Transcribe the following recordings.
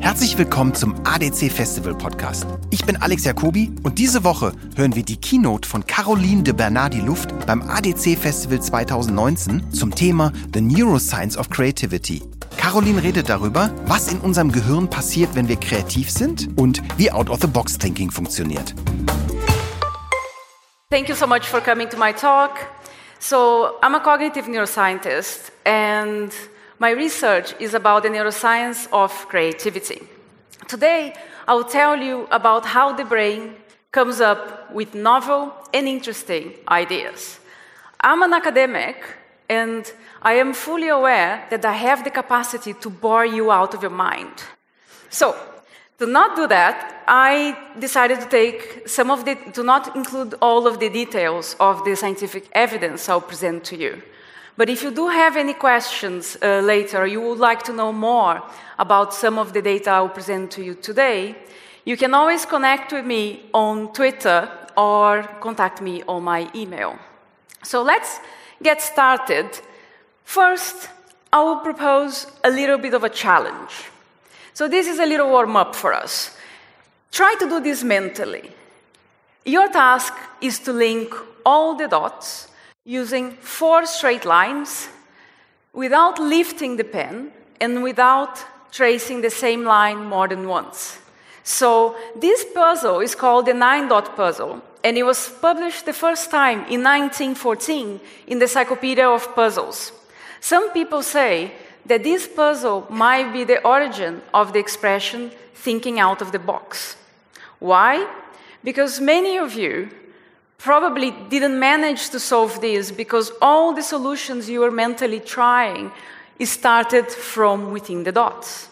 Herzlich willkommen zum ADC Festival Podcast. Ich bin Alex Jacobi und diese Woche hören wir die Keynote von Caroline de Bernardi Luft beim ADC Festival 2019 zum Thema The Neuroscience of Creativity. Caroline redet darüber, was in unserem Gehirn passiert, wenn wir kreativ sind und wie Out-of-the-Box-Thinking funktioniert. Thank you so much for coming to my talk. So, I'm a cognitive neuroscientist and My research is about the neuroscience of creativity. Today, I will tell you about how the brain comes up with novel and interesting ideas. I'm an academic, and I am fully aware that I have the capacity to bore you out of your mind. So, to not do that, I decided to take some of the, to not include all of the details of the scientific evidence I'll present to you. But if you do have any questions uh, later, you would like to know more about some of the data I will present to you today, you can always connect with me on Twitter or contact me on my email. So let's get started. First, I will propose a little bit of a challenge. So this is a little warm up for us. Try to do this mentally. Your task is to link all the dots using four straight lines without lifting the pen and without tracing the same line more than once. So this puzzle is called the nine dot puzzle, and it was published the first time in 1914 in the Encyclopedia of Puzzles. Some people say that this puzzle might be the origin of the expression thinking out of the box. Why? Because many of you probably didn't manage to solve this because all the solutions you were mentally trying started from within the dots.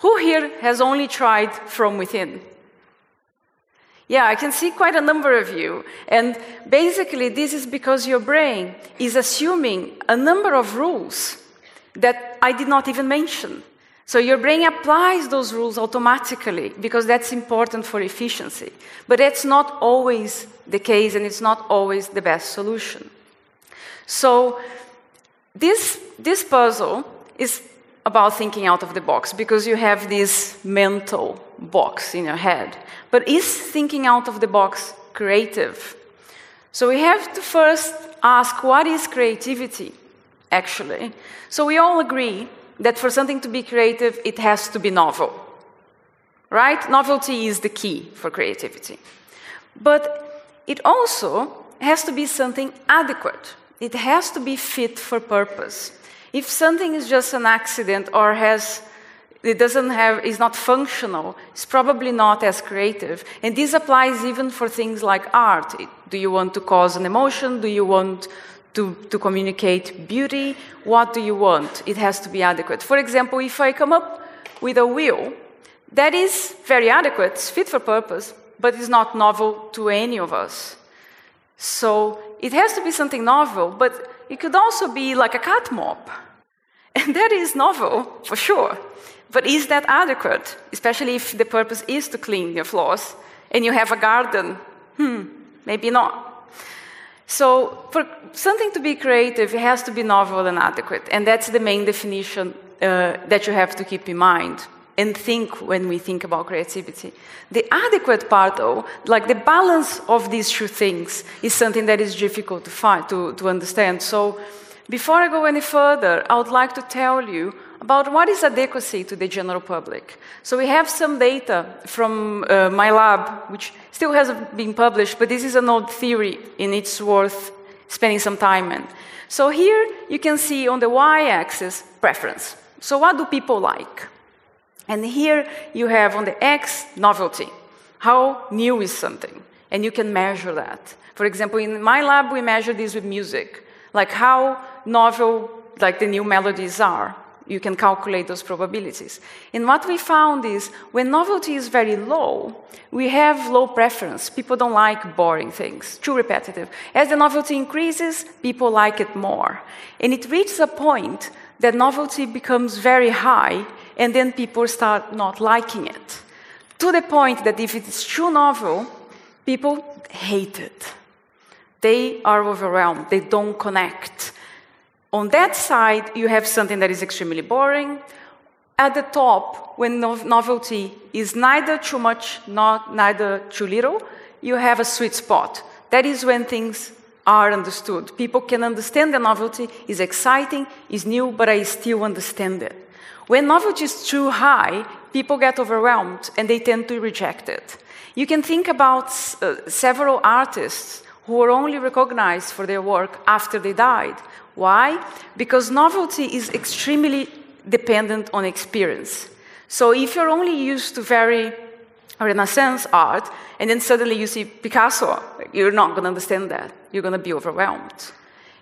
Who here has only tried from within? Yeah, I can see quite a number of you. And basically, this is because your brain is assuming a number of rules that I did not even mention. So your brain applies those rules automatically because that's important for efficiency. But that's not always the case and it's not always the best solution. So this, this puzzle is about thinking out of the box because you have this mental box in your head. But is thinking out of the box creative? So we have to first ask what is creativity, actually? So we all agree that for something to be creative, it has to be novel. Right? Novelty is the key for creativity. But it also has to be something adequate. It has to be fit for purpose. If something is just an accident or has it doesn't have is not functional, it's probably not as creative. And this applies even for things like art. Do you want to cause an emotion? Do you want to, to communicate beauty. What do you want? It has to be adequate. For example, if I come up with a wheel, that is very adequate, it's fit for purpose, but it's not novel to any of us. So it has to be something novel, but it could also be like a cat mop. And that is novel, for sure. But is that adequate? Especially if the purpose is to clean your floors and you have a garden? Hmm, maybe not. So, for something to be creative, it has to be novel and adequate. And that's the main definition uh, that you have to keep in mind and think when we think about creativity. The adequate part, though, like the balance of these two things, is something that is difficult to find, to, to understand. So, before I go any further, I would like to tell you about what is adequacy to the general public. So we have some data from uh, my lab, which still hasn't been published, but this is an old theory and it's worth spending some time in. So here you can see on the y-axis preference. So what do people like? And here you have on the x novelty. How new is something? And you can measure that. For example, in my lab, we measure this with music, like how novel like the new melodies are you can calculate those probabilities. And what we found is when novelty is very low, we have low preference. People don't like boring things, too repetitive. As the novelty increases, people like it more. And it reaches a point that novelty becomes very high, and then people start not liking it. To the point that if it is too novel, people hate it. They are overwhelmed, they don't connect On that side, you have something that is extremely boring. At the top, when novelty is neither too much, not neither too little, you have a sweet spot. That is when things are understood. People can understand the novelty is exciting, is new, but I still understand it. When novelty is too high, people get overwhelmed and they tend to reject it. You can think about uh, several artists who were only recognized for their work after they died. Why? Because novelty is extremely dependent on experience. So if you're only used to very Renaissance art, and then suddenly you see Picasso, you're not going to understand that. You're going to be overwhelmed.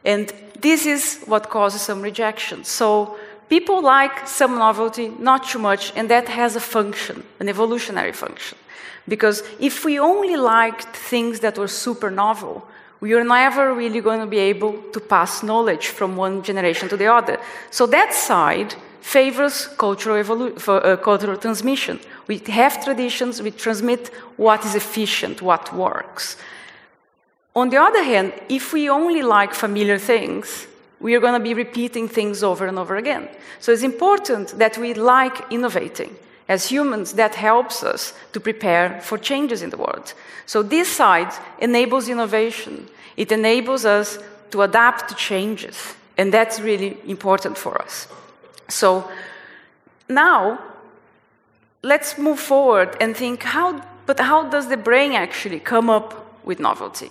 And this is what causes some rejection. So people like some novelty, not too much, and that has a function, an evolutionary function. Because if we only liked things that were super novel, we are never really going to be able to pass knowledge from one generation to the other. So that side favors cultural, for, uh, cultural transmission. We have traditions, we transmit what is efficient, what works. On the other hand, if we only like familiar things, we are going to be repeating things over and over again. So it's important that we like innovating. As humans, that helps us to prepare for changes in the world. So this side enables innovation. It enables us to adapt to changes. And that's really important for us. So now, let's move forward and think how, but how does the brain actually come up with novelty?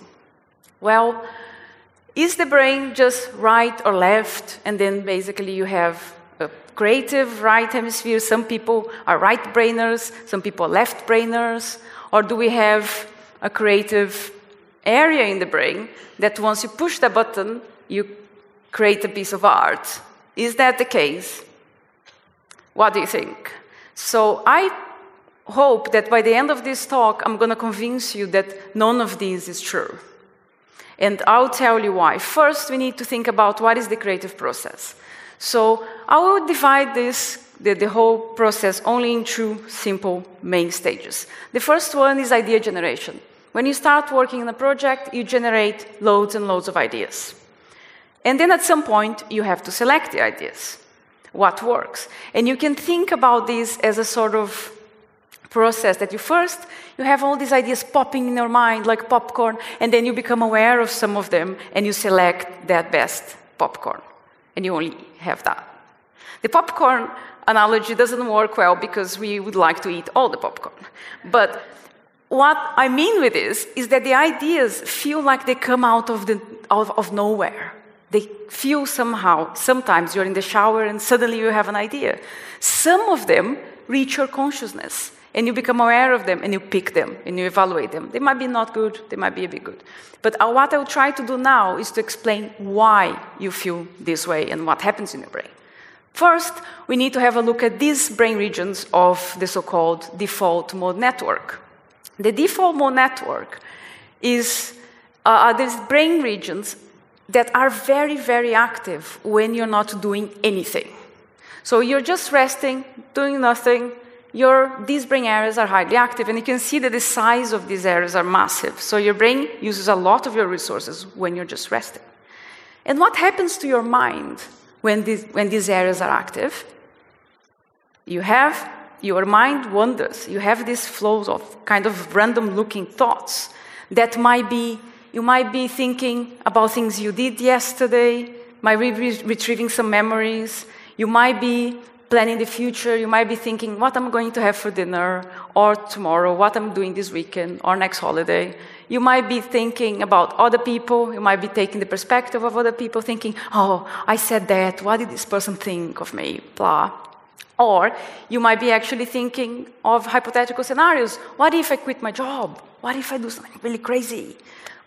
Well, is the brain just right or left, and then basically you have creative right hemisphere? Some people are right brainers, some people are left brainers, or do we have a creative area in the brain that once you push the button, you create a piece of art? Is that the case? What do you think? So I hope that by the end of this talk, I'm going to convince you that none of this is true. And I'll tell you why. First, we need to think about what is the creative process. So I will divide this, the, the whole process, only in two simple main stages. The first one is idea generation. When you start working on a project, you generate loads and loads of ideas. And then at some point, you have to select the ideas what works. And you can think about this as a sort of process that you first you have all these ideas popping in your mind like popcorn and then you become aware of some of them and you select that best popcorn and you only have that. The popcorn analogy doesn't work well because we would like to eat all the popcorn. But what i mean with this is that the ideas feel like they come out of, the, of, of nowhere. They feel somehow, sometimes you're in the shower and suddenly you have an idea. Some of them reach your consciousness and you become aware of them and you pick them and you evaluate them. They might be not good, they might be a bit good. But uh, what I'll try to do now is to explain why you feel this way and what happens in your brain. First, we need to have a look at these brain regions of the so called default mode network. The default mode network is uh, these brain regions that are very, very active when you're not doing anything. So you're just resting, doing nothing. Your, these brain areas are highly active, and you can see that the size of these areas are massive. So your brain uses a lot of your resources when you're just resting. And what happens to your mind when these, when these areas are active? You have your mind wanders. You have these flows of kind of random looking thoughts that might be you might be thinking about things you did yesterday, might be retrieving some memories. You might be planning the future. You might be thinking what I'm going to have for dinner, or tomorrow, what I'm doing this weekend, or next holiday. You might be thinking about other people. You might be taking the perspective of other people, thinking, oh, I said that. What did this person think of me? Blah. Or you might be actually thinking of hypothetical scenarios. What if I quit my job? What if I do something really crazy?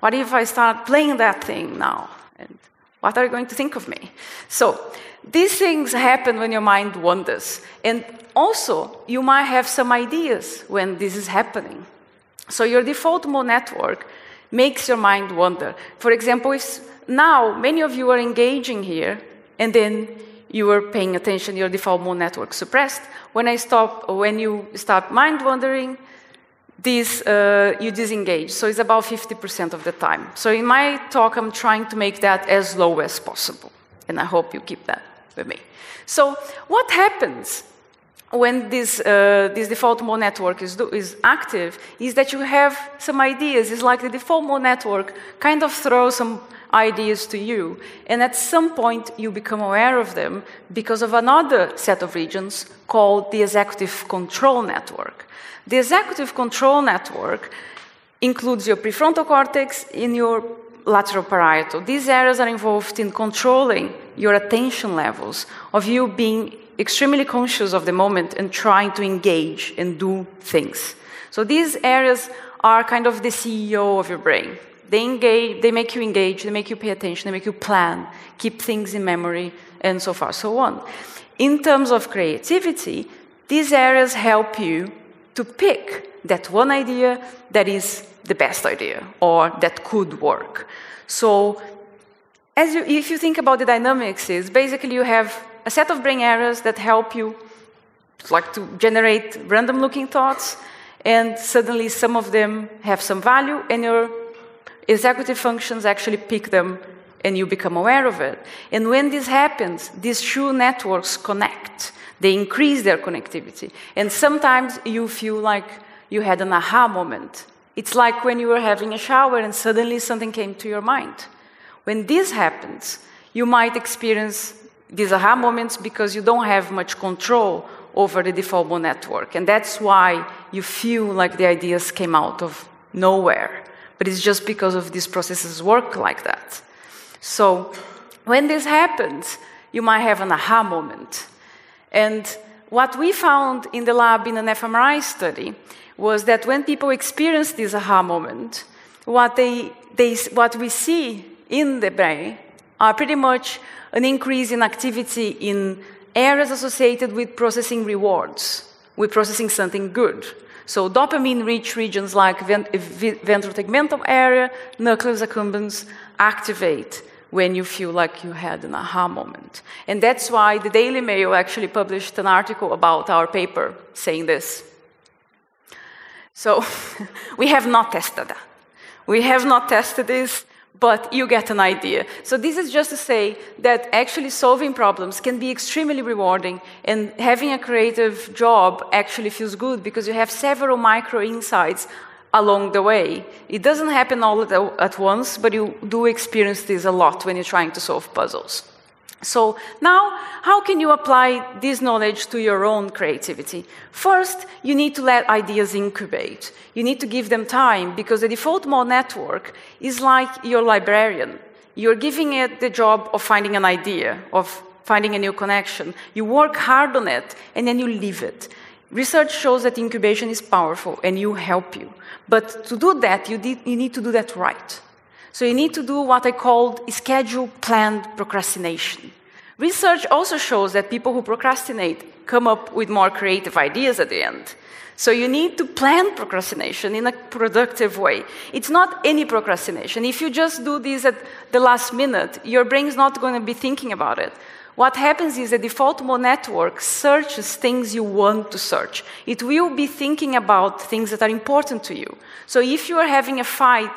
What if I start playing that thing now? And what are you going to think of me? So, these things happen when your mind wanders. And also, you might have some ideas when this is happening. So, your default mode network makes your mind wander. For example, if now many of you are engaging here, and then you are paying attention, your default mode network suppressed. When I stop, when you start mind wandering, this, uh, you disengage. So it's about 50% of the time. So in my talk, I'm trying to make that as low as possible. And I hope you keep that with me. So, what happens when this, uh, this default mode network is, do, is active is that you have some ideas. It's like the default mode network kind of throws some ideas to you. And at some point, you become aware of them because of another set of regions called the executive control network. The executive control network includes your prefrontal cortex in your lateral parietal. These areas are involved in controlling your attention levels, of you being extremely conscious of the moment and trying to engage and do things. So these areas are kind of the CEO of your brain. They engage, they make you engage, they make you pay attention, they make you plan, keep things in memory, and so far, so on. In terms of creativity, these areas help you to pick that one idea that is the best idea or that could work. So, as you, if you think about the dynamics, is basically you have a set of brain areas that help you like to generate random looking thoughts and suddenly some of them have some value and your executive functions actually pick them and you become aware of it. And when this happens, these two networks connect. They increase their connectivity. And sometimes you feel like you had an aha moment. It's like when you were having a shower and suddenly something came to your mind. When this happens, you might experience these aha moments because you don't have much control over the default network. And that's why you feel like the ideas came out of nowhere. But it's just because of these processes work like that. So when this happens, you might have an aha moment. And what we found in the lab in an fMRI study was that when people experience this aha moment, what, they, they, what we see in the brain are pretty much an increase in activity in areas associated with processing rewards, with processing something good. So dopamine-rich regions like vent- ventral tegmental area, nucleus accumbens activate when you feel like you had an aha moment. And that's why the Daily Mail actually published an article about our paper saying this. So we have not tested that. We have not tested this but you get an idea. So, this is just to say that actually solving problems can be extremely rewarding, and having a creative job actually feels good because you have several micro insights along the way. It doesn't happen all at once, but you do experience this a lot when you're trying to solve puzzles. So now, how can you apply this knowledge to your own creativity? First, you need to let ideas incubate. You need to give them time because the default mode network is like your librarian. You're giving it the job of finding an idea, of finding a new connection. You work hard on it and then you leave it. Research shows that incubation is powerful and you help you. But to do that, you, you need to do that right. So you need to do what I called schedule planned procrastination. Research also shows that people who procrastinate come up with more creative ideas at the end. So you need to plan procrastination in a productive way. It's not any procrastination. If you just do this at the last minute, your brain's not going to be thinking about it. What happens is the default mode network searches things you want to search. It will be thinking about things that are important to you. So if you are having a fight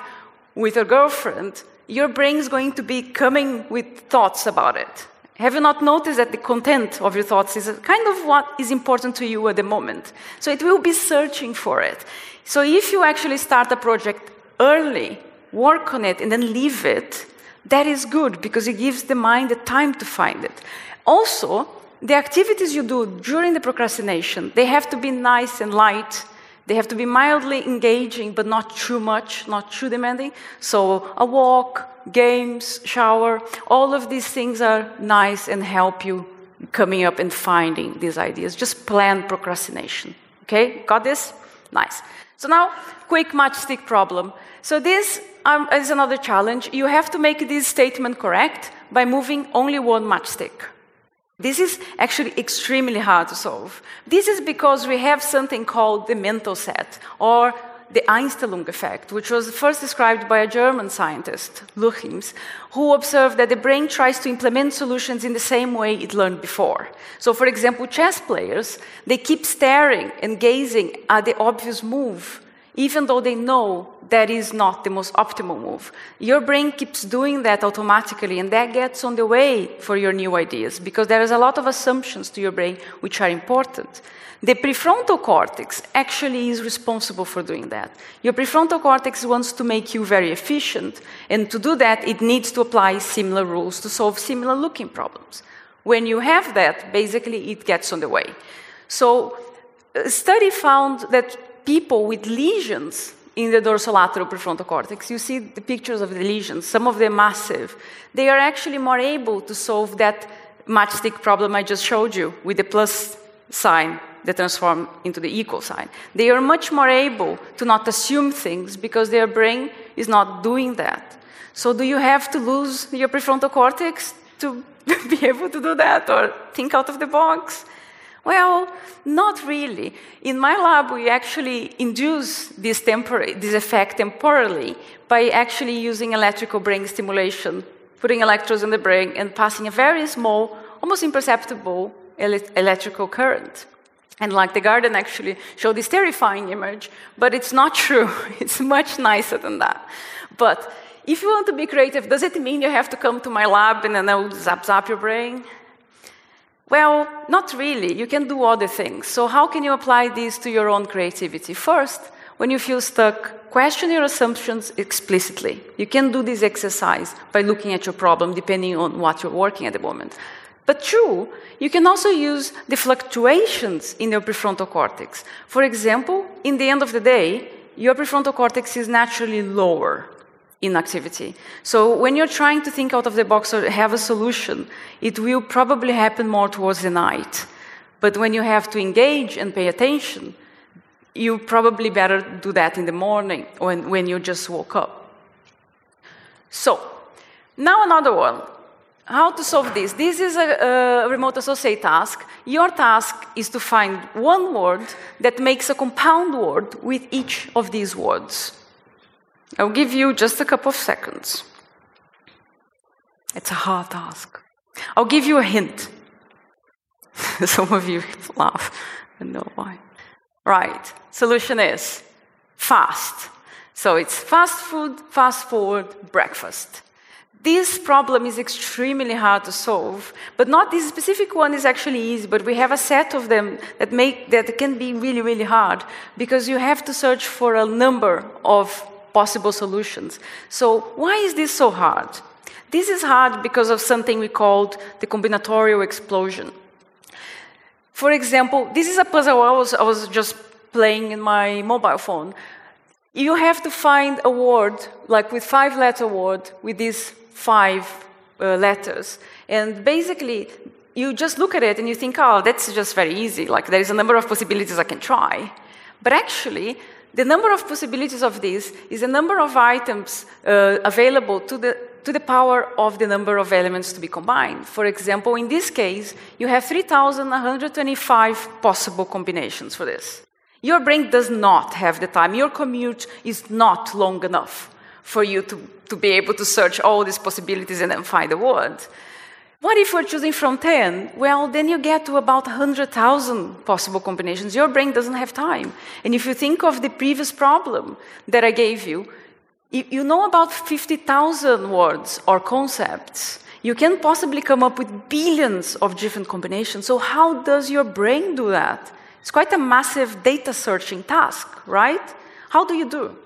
with a girlfriend, your brain is going to be coming with thoughts about it. Have you not noticed that the content of your thoughts is kind of what is important to you at the moment? So it will be searching for it. So if you actually start a project early, work on it, and then leave it, that is good because it gives the mind the time to find it. Also, the activities you do during the procrastination, they have to be nice and light they have to be mildly engaging, but not too much, not too demanding. So, a walk, games, shower, all of these things are nice and help you coming up and finding these ideas. Just plan procrastination. Okay, got this? Nice. So, now, quick matchstick problem. So, this um, is another challenge. You have to make this statement correct by moving only one matchstick. This is actually extremely hard to solve. This is because we have something called the mental set, or the Einstellung effect, which was first described by a German scientist, Luchins, who observed that the brain tries to implement solutions in the same way it learned before. So, for example, chess players, they keep staring and gazing at the obvious move even though they know that is not the most optimal move. Your brain keeps doing that automatically, and that gets on the way for your new ideas because there is a lot of assumptions to your brain which are important. The prefrontal cortex actually is responsible for doing that. Your prefrontal cortex wants to make you very efficient, and to do that, it needs to apply similar rules to solve similar looking problems. When you have that, basically it gets on the way. So, a study found that people with lesions in the dorsolateral prefrontal cortex, you see the pictures of the lesions, some of them massive, they are actually more able to solve that matchstick problem I just showed you with the plus sign that transform into the equal sign. They are much more able to not assume things because their brain is not doing that. So, do you have to lose your prefrontal cortex to be able to do that or think out of the box? Well, not really. In my lab, we actually induce this, this effect temporarily by actually using electrical brain stimulation, putting electrodes in the brain and passing a very small, almost imperceptible electrical current. And like the Guardian actually showed this terrifying image, but it's not true. It's much nicer than that. But if you want to be creative, does it mean you have to come to my lab and then I'll zap zap your brain? Well, not really. You can do other things. So, how can you apply this to your own creativity? First, when you feel stuck, question your assumptions explicitly. You can do this exercise by looking at your problem depending on what you're working at the moment. But true, you can also use the fluctuations in your prefrontal cortex. For example, in the end of the day, your prefrontal cortex is naturally lower in activity. So when you're trying to think out of the box or have a solution, it will probably happen more towards the night. But when you have to engage and pay attention, you probably better do that in the morning when, when you just woke up. So, now another one. How to solve this? This is a, a, remote associate task. Your task is to find one word that makes a compound word with each of these words. I'll give you just a couple of seconds. It's a hard task. I'll give you a hint. Some of you laugh. I know why. Right. Solution is fast. So it's fast food, fast forward, breakfast. This problem is extremely hard to solve, but not this specific one is actually easy, but we have a set of them that make that can be really, really hard because you have to search for a number of possible solutions. So why is this so hard? This is hard because of something we called the combinatorial explosion. For example, this is a puzzle I was, I was just playing in my mobile phone. You have to find a word, like with five letter word, with these five uh, letters. And basically, you just look at it and you think, oh, that's just very easy. Like, there is a number of possibilities I can try. But actually, the number of possibilities of this is the number of items uh, available to the, to the power of the number of elements to be combined. For example, in this case, you have 3,125 possible combinations for this. Your brain does not have the time. Your commute is not long enough for you to, to be able to search all these possibilities and then find a word. What if we're choosing from 10? Well, then you get to about 100,000 possible combinations. Your brain doesn't have time. And if you think of the previous problem that I gave you, you know about 50,000 words or concepts. You can possibly come up with billions of different combinations. So, how does your brain do that? It's quite a massive data searching task, right? How do you do?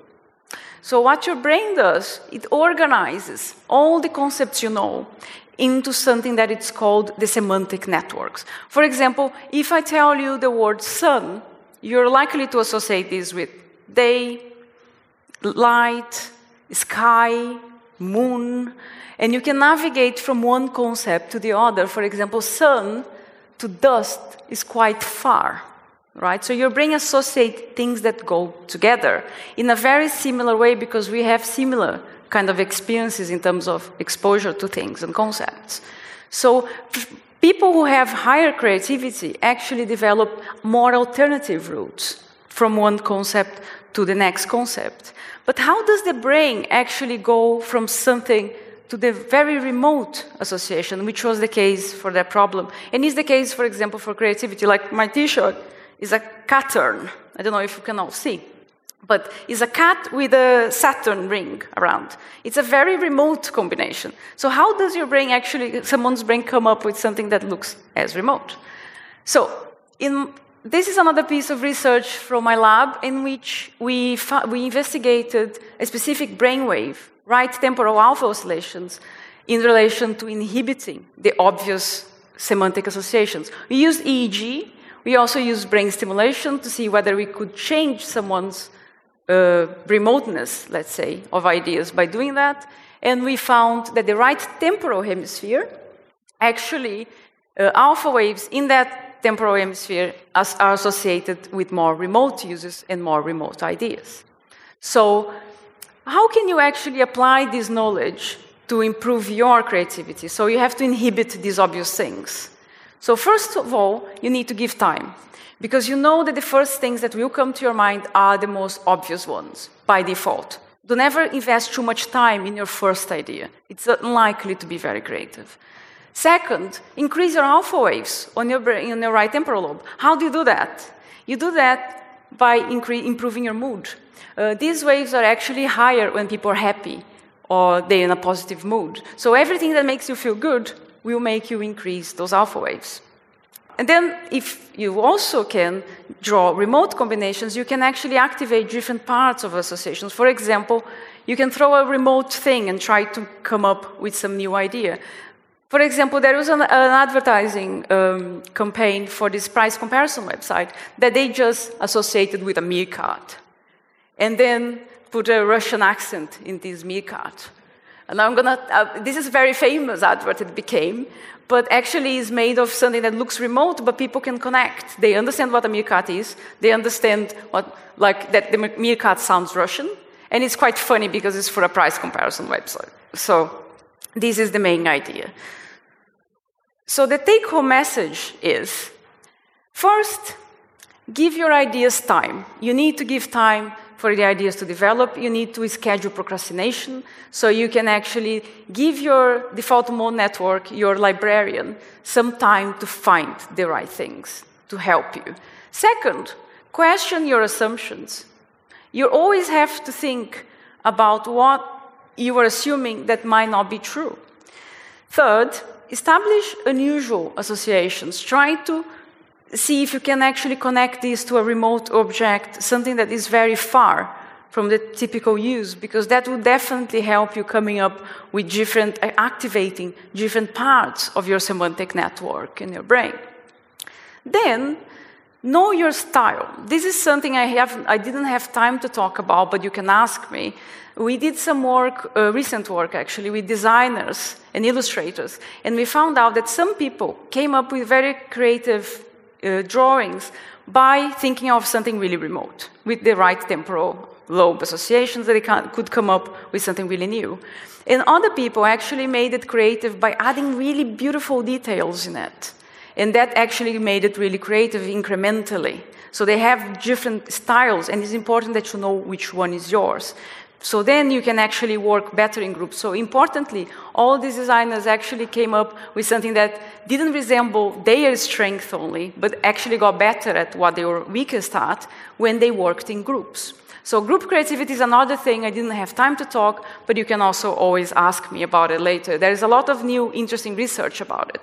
So, what your brain does, it organizes all the concepts you know into something that it's called the semantic networks. For example, if I tell you the word sun, you're likely to associate this with day, light, sky, moon, and you can navigate from one concept to the other. For example, sun to dust is quite far right? So your brain associates things that go together in a very similar way because we have similar kind of experiences in terms of exposure to things and concepts. So people who have higher creativity actually develop more alternative routes from one concept to the next concept. But how does the brain actually go from something to the very remote association, which was the case for that problem, and is the case, for example, for creativity, like my T-shirt is a Cattern. I don't know if you can all see. But it's a cat with a Saturn ring around. It's a very remote combination. So, how does your brain actually, someone's brain, come up with something that looks as remote? So, in, this is another piece of research from my lab in which we, we investigated a specific brainwave, right temporal alpha oscillations, in relation to inhibiting the obvious semantic associations. We used EEG. We also used brain stimulation to see whether we could change someone's uh, remoteness, let's say, of ideas by doing that. And we found that the right temporal hemisphere, actually, uh, alpha waves in that temporal hemisphere are associated with more remote uses and more remote ideas. So, how can you actually apply this knowledge to improve your creativity? So, you have to inhibit these obvious things. So, first of all, you need to give time. Because you know that the first things that will come to your mind are the most obvious ones by default. Don't never invest too much time in your first idea. It's unlikely to be very creative. Second, increase your alpha waves on your, brain, on your right temporal lobe. How do you do that? You do that by improving your mood. Uh, these waves are actually higher when people are happy or they're in a positive mood. So everything that makes you feel good will make you increase those alpha waves. And then, if you also can draw remote combinations, you can actually activate different parts of associations. For example, you can throw a remote thing and try to come up with some new idea. For example, there was an, an advertising um, campaign for this price comparison website that they just associated with a meerkat. And then put a Russian accent in this meerkat. And I'm gonna, uh, this is a very famous advert it became, but actually is made of something that looks remote, but people can connect. They understand what a meerkat is. They understand what, like, that the meerkat sounds Russian. And it's quite funny because it's for a price comparison website. So this is the main idea. So the take home message is first, give your ideas time. You need to give time for the ideas to develop, you need to schedule procrastination. So you can actually give your default mode network, your librarian, some time to find the right things to help you. Second, question your assumptions. You always have to think about what you are assuming that might not be true. Third, establish unusual associations. Try to see if you can actually connect this to a remote object, something that is very far from the typical use, because that will definitely help you coming up with different, uh, activating different parts of your semantic network in your brain. Then, know your style. This is something I, have, I didn't have time to talk about, but you can ask me. We did some work, uh, recent work actually, with designers and illustrators, and we found out that some people came up with very creative uh, drawings by thinking of something really remote with the right temporal lobe associations that they could come up with something really new. And other people actually made it creative by adding really beautiful details in it. And that actually made it really creative incrementally. So they have different styles, and it's important that you know which one is yours. So then you can actually work better in groups. So importantly, all these designers actually came up with something that didn't resemble their strength only, but actually got better at what they were weakest at when they worked in groups. So group creativity is another thing I didn't have time to talk, but you can also always ask me about it later. There is a lot of new interesting research about it.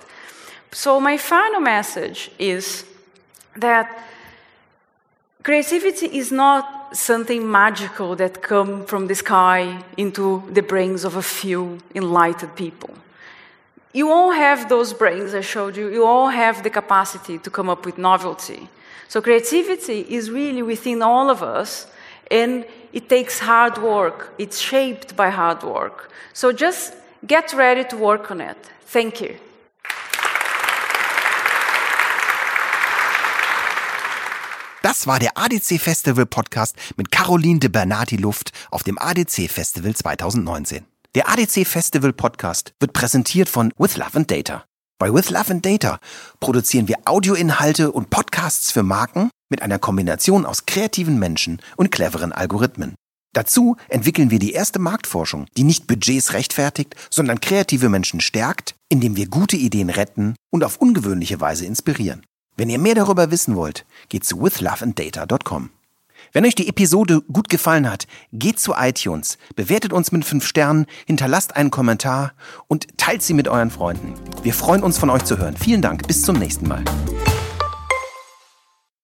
So my final message is that creativity is not something magical that come from the sky into the brains of a few enlightened people. You all have those brains I showed you. You all have the capacity to come up with novelty. So creativity is really within all of us, and it takes hard work. It's shaped by hard work. So just get ready to work on it. Thank you. Das war der ADC Festival Podcast mit Caroline de Bernati Luft auf dem ADC Festival 2019. Der ADC Festival Podcast wird präsentiert von With Love and Data. Bei With Love and Data produzieren wir Audioinhalte und Podcasts für Marken mit einer Kombination aus kreativen Menschen und cleveren Algorithmen. Dazu entwickeln wir die erste Marktforschung, die nicht Budgets rechtfertigt, sondern kreative Menschen stärkt, indem wir gute Ideen retten und auf ungewöhnliche Weise inspirieren. Wenn ihr mehr darüber wissen wollt, geht zu withloveanddata.com. Wenn euch die Episode gut gefallen hat, geht zu iTunes, bewertet uns mit 5 Sternen, hinterlasst einen Kommentar und teilt sie mit euren Freunden. Wir freuen uns von euch zu hören. Vielen Dank, bis zum nächsten Mal.